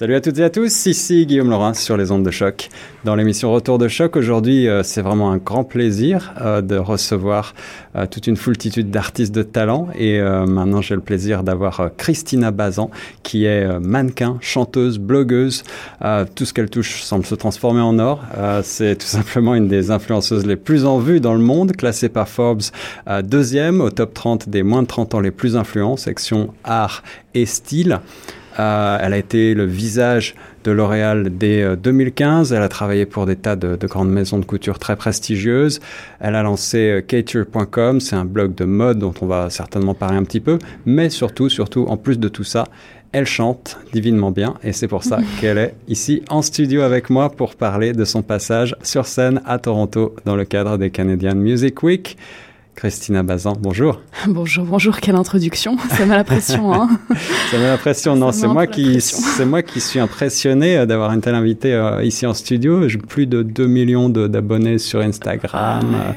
Salut à toutes et à tous, ici Guillaume Laurin sur les ondes de choc. Dans l'émission Retour de choc, aujourd'hui, euh, c'est vraiment un grand plaisir euh, de recevoir euh, toute une foultitude d'artistes de talent. Et maintenant, j'ai le plaisir d'avoir Christina Bazan, qui est mannequin, chanteuse, blogueuse. tout ce qu'elle touche semble se transformer en or. c'est tout simplement une des influenceuses les plus en vue dans le monde, classée par Forbes deuxième au top 30 des moins de 30 ans les plus influents, section art et style. Euh, elle a été le visage de L'Oréal dès 2015. Euh, elle a travaillé pour des tas de, grandes maisons de couture très prestigieuses. Elle a lancé cature.com, euh, c'est un blog de mode dont on va certainement parler un petit peu. Mais surtout, surtout, en plus de tout ça, elle chante divinement bien et c'est pour ça qu'elle est ici en studio avec moi pour parler de son passage sur scène à Toronto dans le cadre des Canadian Music Week. Christina Bazan, bonjour. Bonjour, bonjour, quelle introduction. Ça met la pression, hein. Ça met la pression. Non, c'est moi qui, c'est moi qui suis impressionné euh, d'avoir une telle invitée euh, ici en studio. J'ai plus de 2 millions d'abonnés sur Instagram. Ah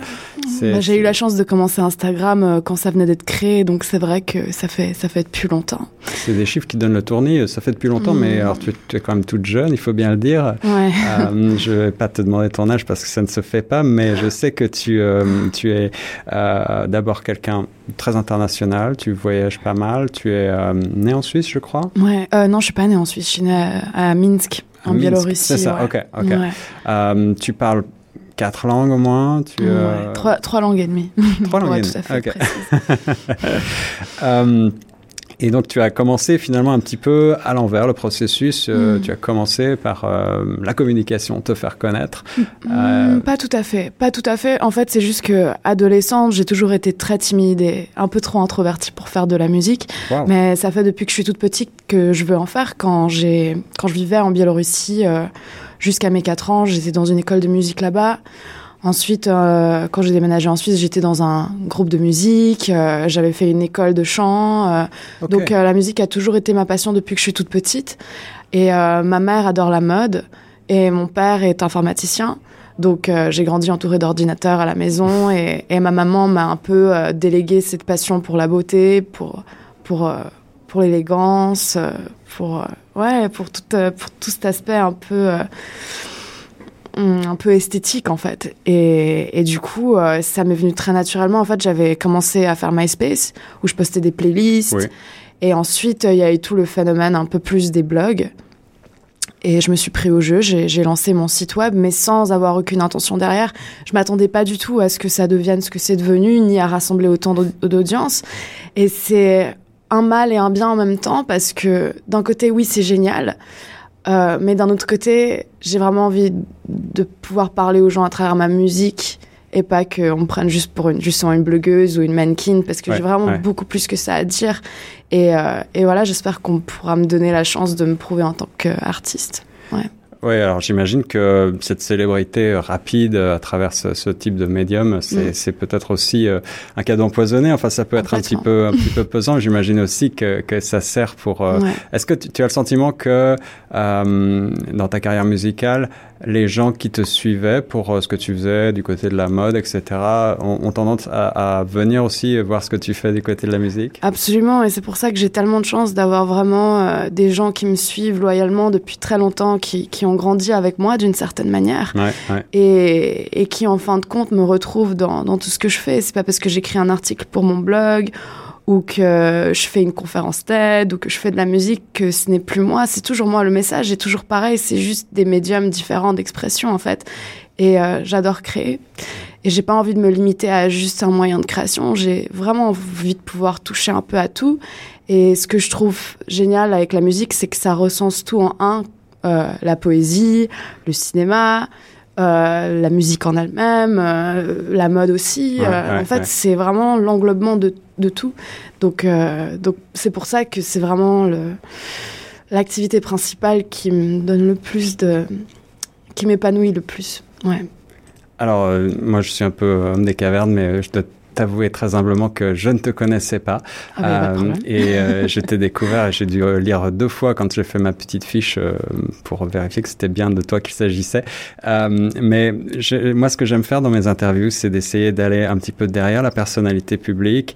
bah, j'ai eu la chance de commencer Instagram euh, quand ça venait d'être créé, donc c'est vrai que ça fait, ça fait depuis longtemps. C'est des chiffres qui donnent le tournis, ça fait depuis longtemps, mais mm. alors tu, es quand même toute jeune, il faut bien le dire. Ouais. Euh, je vais pas te demander ton âge parce que ça ne se fait pas, mais je sais que tu, euh, tu es euh, d'abord quelqu'un très international, tu voyages pas mal, tu es né en Suisse, je crois? Ouais, non, je suis pas né en Suisse, je suis né à, Minsk, en Biélorussie. C'est ça, ok, ok. tu parles quatre langues au moins tu, euh, trois, trois, langues et demie. Trois langues et demie. Tout à fait euh, et donc tu as commencé finalement un petit peu à l'envers le processus. Euh, mm. Tu as commencé par la communication, te faire connaître. Mm, pas tout à fait, pas tout à fait. En fait, c'est juste que adolescente, j'ai toujours été très timide et un peu trop introvertie pour faire de la musique. Mais ça fait depuis que je suis toute petite que je veux en faire. Quand j'ai, quand je vivais en Biélorussie jusqu'à mes 4 ans, j'étais dans une école de musique là-bas. Ensuite, euh, quand j'ai déménagé en Suisse, j'étais dans un groupe de musique. Euh, j'avais fait une école de chant. Euh, donc, la musique a toujours été ma passion depuis que je suis toute petite. Et ma mère adore la mode et mon père est informaticien. Donc, j'ai grandi entourée d'ordinateurs à la maison et, et ma maman m'a un peu délégué cette passion pour la beauté, pour pour pour l'élégance, pour ouais, pour tout, pour tout cet aspect un peu, un peu esthétique en fait. Et, et du coup, euh, ça m'est venu très naturellement. En fait, j'avais commencé à faire MySpace où je postais des playlists. Et ensuite, il y a eu tout le phénomène un peu plus des blogs. Et je me suis pris au jeu, j'ai lancé mon site web, mais sans avoir aucune intention derrière. Je m'attendais pas du tout à ce que ça devienne ce que c'est devenu, ni à rassembler autant d'audience. Et c'est un mal et un bien en même temps parce que d'un côté, oui, c'est génial. Euh, mais d'un autre côté, j'ai vraiment envie de pouvoir parler aux gens à travers ma musique et pas qu'on me prenne juste pour une, justement une blogueuse ou une mannequin parce que j'ai vraiment beaucoup plus que ça à dire. Et, euh, et voilà, j'espère qu'on pourra me donner la chance de me prouver en tant qu'artiste. Ouais. Oui, alors j'imagine que cette célébrité rapide à travers ce, type de médium, c'est mm. peut-être aussi euh, un cadeau empoisonné. Enfin, ça peut être un petit peu un petit peu pesant. J'imagine aussi que, que ça sert pour. Euh, est-ce que tu, as le sentiment que euh, dans ta carrière musicale, les gens qui te suivaient pour euh, ce que tu faisais du côté de la mode, etc., ont, tendance à, venir aussi voir ce que tu fais du côté de la musique? Absolument, et c'est pour ça que j'ai tellement de chance d'avoir vraiment euh, des gens qui me suivent loyalement depuis très longtemps, qui, qui ont grandi avec moi d'une certaine manière, Et, et, qui en fin de compte me retrouvent dans, dans tout ce que je fais. C'est pas parce que j'écris un article pour mon blog ou que je fais une conférence TED ou que je fais de la musique, que ce n'est plus moi, c'est toujours moi. Le message est toujours pareil, c'est juste des médiums différents d'expression en fait. Et euh, j'adore créer. Et j'ai pas envie de me limiter à juste un moyen de création. J'ai vraiment envie de pouvoir toucher un peu à tout. Et ce que je trouve génial avec la musique, c'est que ça recense tout en un. Euh, la poésie, le cinéma, euh, la musique en elle-même, euh, la mode aussi. Euh, en fait, c'est vraiment l'englobement de, de, tout. Donc, donc c'est pour ça que c'est vraiment l'activité principale qui me donne le plus de, qui m'épanouit le plus. Ouais. Alors, moi, je suis un peu homme des cavernes, mais je dois t'avouer très humblement que je ne te connaissais pas. Ah euh, et euh, je t'ai découvert, j'ai dû lire deux fois quand j'ai fait ma petite fiche euh, pour vérifier que c'était bien de toi qu'il s'agissait. Euh, mais je, moi, ce que j'aime faire dans mes interviews, c'est d'essayer d'aller un petit peu derrière la personnalité publique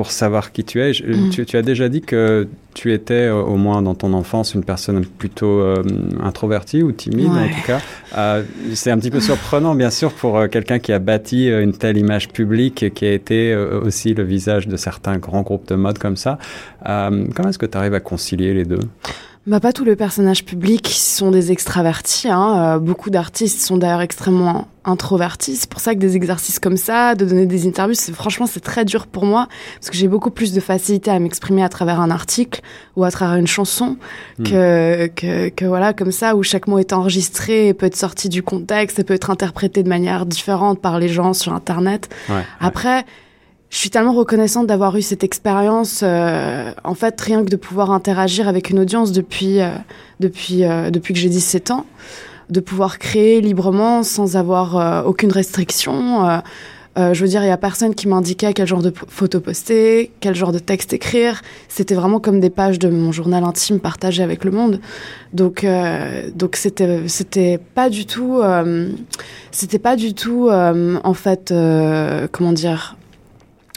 pour savoir qui tu es. Mm. tu, as déjà dit que tu étais, euh, au moins dans ton enfance, une personne plutôt euh, introvertie ou timide, en tout cas. Euh, c'est un petit peu surprenant, bien sûr, pour quelqu'un qui a bâti une telle image publique et qui a été aussi le visage de certains grands groupes de mode comme ça. comment est-ce que tu arrives à concilier les deux? Bah, pas tous les personnages publics sont des extravertis. Hein. Euh, beaucoup d'artistes sont d'ailleurs extrêmement introvertis. C'est pour ça que des exercices comme ça, de donner des interviews, c'est franchement c'est très dur pour moi parce que j'ai beaucoup plus de facilité à m'exprimer à travers un article ou à travers une chanson hmm. que, que, que voilà comme ça où chaque mot est enregistré et peut être sorti du contexte et peut être interprété de manière différente par les gens sur Internet. Ouais, Après je suis tellement reconnaissante d'avoir eu cette expérience. Euh, en fait, rien que de pouvoir interagir avec une audience depuis, euh, depuis, euh, depuis que j'ai 17 ans, de pouvoir créer librement sans avoir aucune restriction. je veux dire, il y a personne qui m'indiquait quel genre de photo poster, quel genre de texte écrire. C'était vraiment comme des pages de mon journal intime partagé avec le monde. Donc, donc c'était, c'était pas du tout, c'était pas du tout, en fait, comment dire,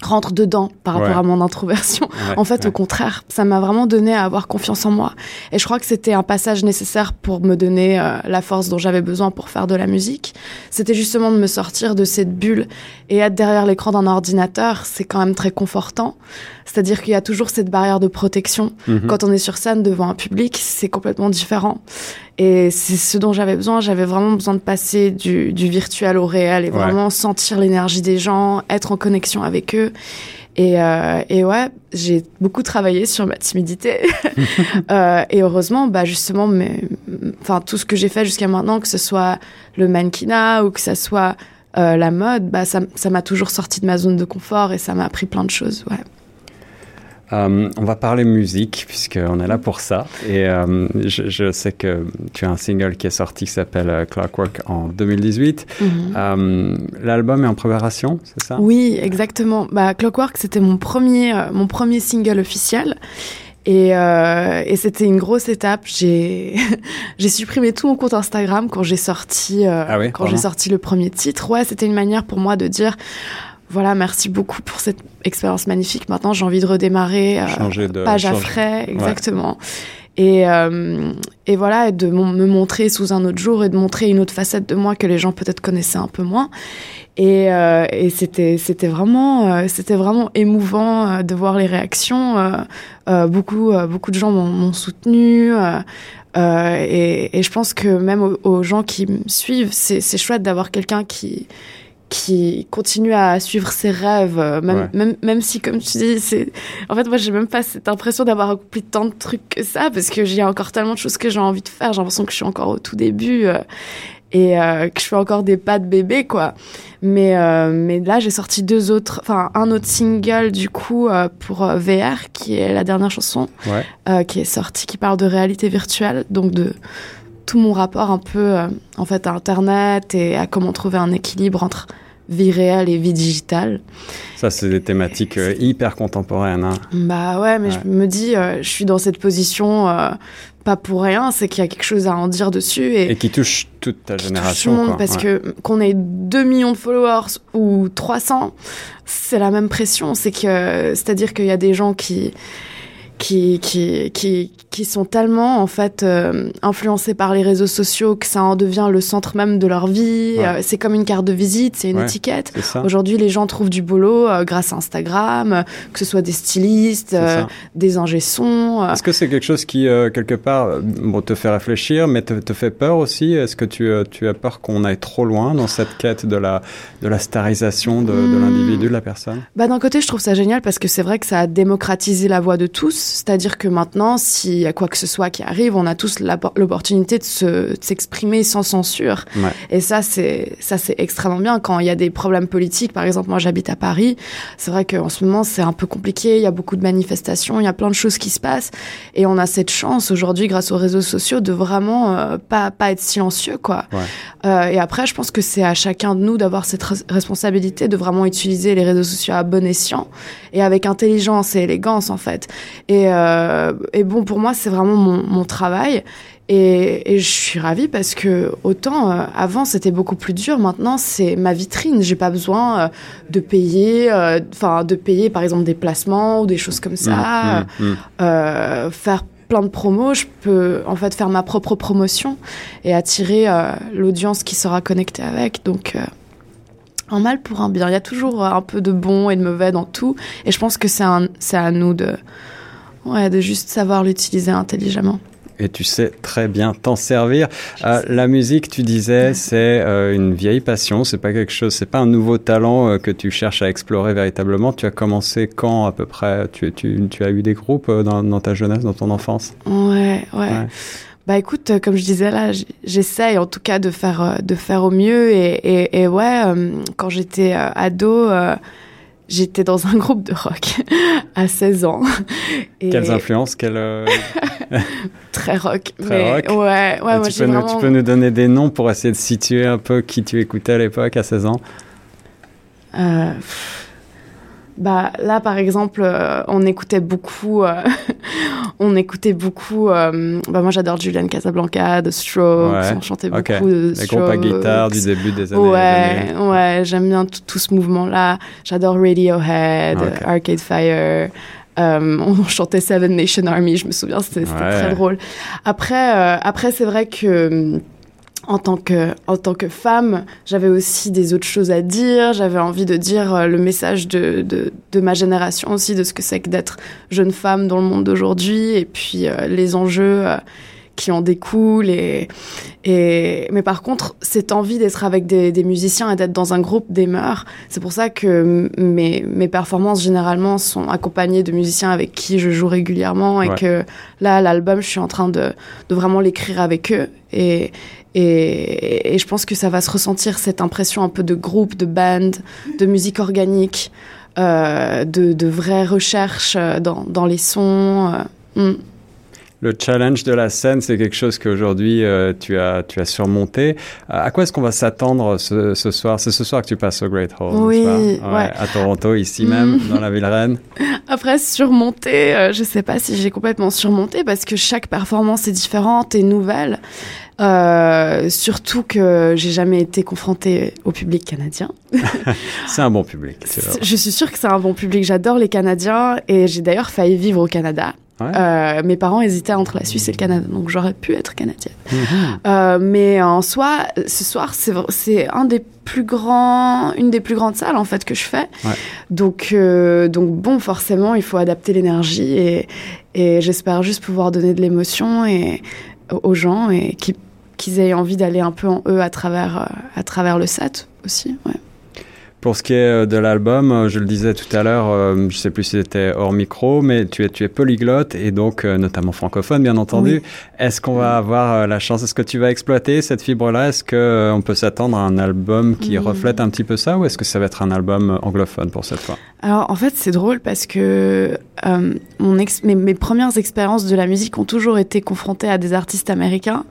rentre dedans par rapport à mon introversion. en fait, au contraire, ça m'a vraiment donné à avoir confiance en moi. Et je crois que c'était un passage nécessaire pour me donner euh, la force dont j'avais besoin pour faire de la musique. C'était justement de me sortir de cette bulle et être derrière l'écran d'un ordinateur, c'est quand même très confortant. C'est-à-dire qu'il y a toujours cette barrière de protection. Mhm. Quand on est sur scène devant un public, c'est complètement différent. Et c'est ce dont j'avais besoin. J'avais vraiment besoin de passer du, virtuel au réel et vraiment sentir l'énergie des gens, être en connexion avec eux. Et, euh, et ouais, j'ai beaucoup travaillé sur ma timidité. euh, et heureusement, bah justement, mais, enfin tout ce que j'ai fait jusqu'à maintenant, que ce soit le mannequinat ou que ce soit euh, la mode, bah ça m'a toujours sorti de ma zone de confort et ça m'a appris plein de choses. Ouais. Euh, on va parler musique, puisqu'on est là pour ça. Et euh, je, sais que tu as un single qui est sorti qui s'appelle euh, Clockwork en 2018. Mhm. L'album est en préparation, c'est ça? Oui, exactement. Bah, Clockwork, c'était mon premier, mon premier single officiel. Et, et c'était une grosse étape. J'ai j'ai supprimé tout mon compte Instagram quand j'ai sorti ah quand j'ai sorti le premier titre. Ouais, c'était une manière pour moi de dire voilà, merci beaucoup pour cette expérience magnifique. Maintenant, j'ai envie de redémarrer euh, changer de, page à frais, exactement. Et, euh, et voilà, et de me montrer sous un autre jour et de montrer une autre facette de moi que les gens peut-être connaissaient un peu moins. Et, euh, et c'était c'était vraiment euh, c'était vraiment émouvant de voir les réactions. Beaucoup beaucoup de gens m'ont soutenu. Et, et, je pense que même aux, aux gens qui me suivent, c'est chouette d'avoir quelqu'un qui qui continue à suivre ses rêves, euh, même, même, même si, comme tu dis, c'est. En fait, moi, j'ai même pas cette impression d'avoir accompli tant de trucs que ça, parce que j'ai encore tellement de choses que j'ai envie de faire. J'ai l'impression que je suis encore au tout début euh, et euh, que je fais encore des pas de bébé, quoi. Mais, mais là, j'ai sorti deux autres, enfin, un autre single, du coup, pour VR, qui est la dernière chanson, qui est sortie, qui parle de réalité virtuelle, donc de tout mon rapport un peu en fait à internet et à comment trouver un équilibre entre vie réelle et vie digitale. Ça, c'est des thématiques euh, hyper contemporaines. Hein. Bah ouais, mais je me dis, euh, je suis dans cette position euh, pas pour rien, c'est qu'il y a quelque chose à en dire dessus. Et, qui touche toute ta génération. parce que qu'on ait 2 millions de followers ou 300, c'est la même pression. C'est que, c'est-à-dire qu'il y a des gens qui qui, qui, qui, qui sont tellement en fait euh, influencés par les réseaux sociaux que ça en devient le centre même de leur vie. Euh, c'est comme une carte de visite, c'est une étiquette. Aujourd'hui, les gens trouvent du boulot euh, grâce à Instagram, que ce soit des stylistes, des ingé. Est-ce que c'est quelque chose qui quelque part bon, te fait réfléchir, mais te, te fait peur aussi? Est-ce que tu, tu as peur qu'on aille trop loin dans cette quête de la, de la starisation de, de hmm. l'individu, de la personne? Bah d'un côté, je trouve ça génial parce que c'est vrai que ça a démocratisé la voix de tous c'est-à-dire que maintenant, s'il y a quoi que ce soit qui arrive, on a tous l'opportunité de s'exprimer sans censure. Et ça, c'est ça, c'est extrêmement bien. Quand il y a des problèmes politiques, par exemple, moi j'habite à Paris, c'est vrai qu'en ce moment c'est un peu compliqué. Il y a beaucoup de manifestations, il y a plein de choses qui se passent, et on a cette chance aujourd'hui, grâce aux réseaux sociaux, de vraiment euh, pas pas être silencieux, quoi. Euh, et après, je pense que c'est à chacun de nous d'avoir cette responsabilité de vraiment utiliser les réseaux sociaux à bon escient et avec intelligence et élégance en fait. Et Et, et bon, pour moi, c'est vraiment mon, mon travail. Et, et, je suis ravie parce que autant avant c'était beaucoup plus dur, maintenant c'est ma vitrine. J'ai pas besoin de payer, enfin de payer par exemple des placements ou des choses comme ça, mmh, mmh, mmh. faire plein de promos, je peux en fait faire ma propre promotion et attirer euh, l'audience qui sera connectée avec. Donc, euh, un mal pour un bien. Il y a toujours un peu de bon et de mauvais dans tout. Et je pense que c'est à nous de, ouais, de juste savoir l'utiliser intelligemment. Et tu sais très bien t'en servir. Euh, la musique, tu disais, c'est euh, une vieille passion, c'est pas quelque chose, c'est pas un nouveau talent euh, que tu cherches à explorer véritablement. Tu as commencé quand à peu près? Tu, tu, tu, as eu des groupes dans, dans, ta jeunesse, dans ton enfance? Ouais, ouais, Bah écoute, comme je disais là, j'essaye en tout cas de faire, de faire au mieux. Et, et, et ouais, quand j'étais ado j'étais dans un groupe de rock à 16 ans. Et... Quelles influences quelles, euh, Très rock. Très rock. Ouais, ouais, moi, tu, peux nous, tu peux nous donner des noms pour essayer de situer un peu qui tu écoutais à l'époque à 16 ans? Euh, bah là par exemple euh, on écoutait beaucoup on écoutait beaucoup euh, bah moi j'adore Julian Casablanca de Strokes on chantait beaucoup de les groupes à guitare du début des années ouais ouais j'aime bien tout, ce mouvement là j'adore Radiohead Arcade Fire on chantait Seven Nation Army je me souviens c'était très drôle. Après après c'est vrai que en tant que en tant que femme, j'avais aussi des autres choses à dire. J'avais envie de dire euh, le message de, de, de, ma génération aussi, de ce que c'est que d'être jeune femme dans le monde d'aujourd'hui, et puis euh, les enjeux euh, qui en découlent. Et, et mais par contre, cette envie d'être avec des, des musiciens et d'être dans un groupe demeure. C'est pour ça que mes, mes performances généralement sont accompagnées de musiciens avec qui je joue régulièrement, et que là, l'album, je suis en train de, de vraiment l'écrire avec eux. Et, et, et, je pense que ça va se ressentir cette impression un peu de groupe, de band, de musique organique, euh, de, de vraies recherches dans, dans les sons. Euh, hmm le challenge de la scène, c'est quelque chose qu'aujourd'hui euh, tu, as, tu as surmonté. à quoi est-ce qu'on va s'attendre ce, ce, soir? C'est ce soir que tu passes au Great Hall, oui, ouais, à Toronto, ici même, dans la ville reine. Après, surmonter, euh, je ne sais pas si j'ai complètement surmonté parce que chaque performance est différente et nouvelle. Euh, surtout que j'ai jamais été confrontée au public canadien. c'est un bon public. Je suis sûre que c'est un bon public. J'adore les Canadiens et j'ai d'ailleurs failli vivre au Canada. Euh, mes parents hésitaient entre la Suisse et le Canada, donc j'aurais pu être canadienne. Mhm. Euh, mais en soi, ce soir, c'est un des plus grands, une des plus grandes salles en fait que je fais. Donc, euh, donc bon, forcément, il faut adapter l'énergie et, et j'espère juste pouvoir donner de l'émotion et aux gens et qu'ils aient envie d'aller un peu en eux à travers, à travers le set aussi. Ouais. Pour ce qui est euh, de l'album, euh, je le disais tout à l'heure, euh, je sais plus si c'était hors micro, mais tu es, tu es polyglotte et donc notamment francophone, bien entendu. Est-ce qu'on va avoir la chance? Est-ce que tu vas exploiter cette fibre-là? Est-ce qu'on peut s'attendre à un album qui reflète un petit peu ça ou est-ce que ça va être un album anglophone pour cette fois? Alors en fait, c'est drôle parce que mon mes, mes, premières expériences de la musique ont toujours été confrontées à des artistes américains.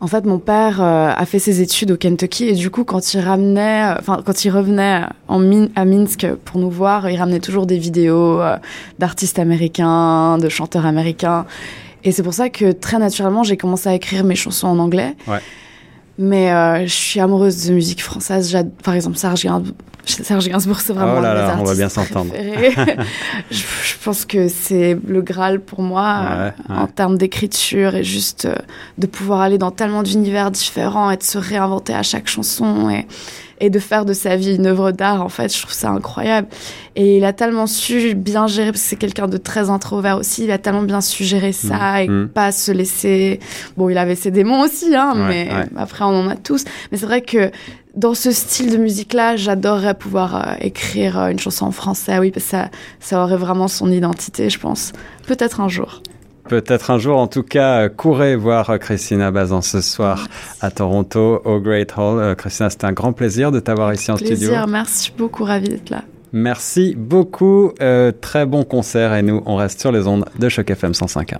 En fait, mon père a fait ses études au Kentucky et du coup, quand il ramenait, enfin quand il revenait en à Minsk pour nous voir. Il ramenait toujours des vidéos euh, d'artistes américains, de chanteurs américains. Et c'est pour ça que très naturellement, j'ai commencé à écrire mes chansons en anglais. Mais euh, je suis amoureuse de musique française. Par exemple, Serge Gainsbourg, Serge Gainsbourg c'est vraiment oh là là, on va bien s'entendre. je, je, pense que c'est le Graal pour moi euh, en termes d'écriture et juste de pouvoir aller dans tellement d'univers différents et de se réinventer à chaque chanson. Et et de faire de sa vie une œuvre d'art, en fait, je trouve ça incroyable. Et il a tellement su bien gérer, parce que c'est quelqu'un de très introvert aussi, il a tellement bien su gérer ça mmh. et mmh. pas se laisser... Bon, il avait ses démons aussi, hein, mais après, on en a tous. Mais c'est vrai que dans ce style de musique-là, j'adorerais pouvoir euh, écrire euh, une chanson en français, oui, parce que ça, ça aurait vraiment son identité, je pense. Peut-être un jour. Peut-être un jour, en tout cas, courez voir Christina Bazan ce soir à Toronto, au Great Hall. Euh, Christina, c'était un grand plaisir de t'avoir ici en plaisir, studio. Merci beaucoup, ravi d'être là. Merci beaucoup. Euh, très bon concert et nous, on reste sur les ondes de Choc FM 105.1.